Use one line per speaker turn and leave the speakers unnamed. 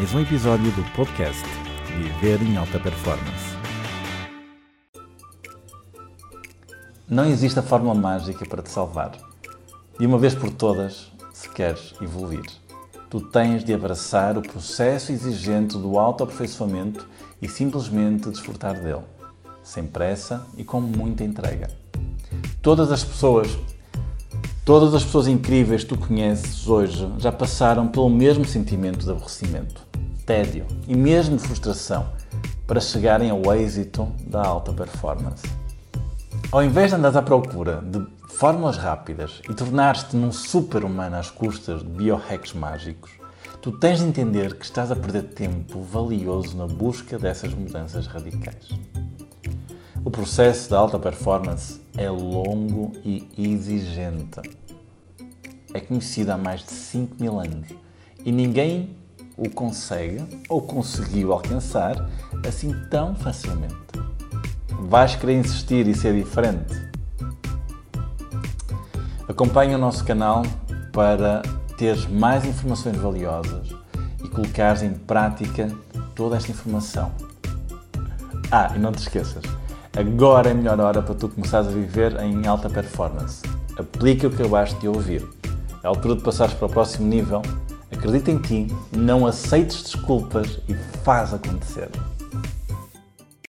mais um episódio do podcast Viver em Alta Performance. Não existe a fórmula mágica para te salvar. De uma vez por todas, se queres evoluir, tu tens de abraçar o processo exigente do autoaperfeiçoamento e simplesmente desfrutar dele, sem pressa e com muita entrega. Todas as pessoas Todas as pessoas incríveis que tu conheces hoje já passaram pelo mesmo sentimento de aborrecimento, tédio e mesmo frustração para chegarem ao êxito da alta performance. Ao invés de andares à procura de fórmulas rápidas e tornar-te num super-humano às custas de biohacks mágicos, tu tens de entender que estás a perder tempo valioso na busca dessas mudanças radicais. O processo da alta performance é longo e exigente. É conhecido há mais de 5 mil anos e ninguém o consegue ou conseguiu alcançar assim tão facilmente. Vais querer insistir e ser diferente? Acompanha o nosso canal para teres mais informações valiosas e colocares em prática toda esta informação. Ah, e não te esqueças, Agora é a melhor hora para tu começares a viver em alta performance. Aplica o que acabaste de ouvir. É a altura de passares para o próximo nível. Acredita em ti, não aceites desculpas e faz acontecer.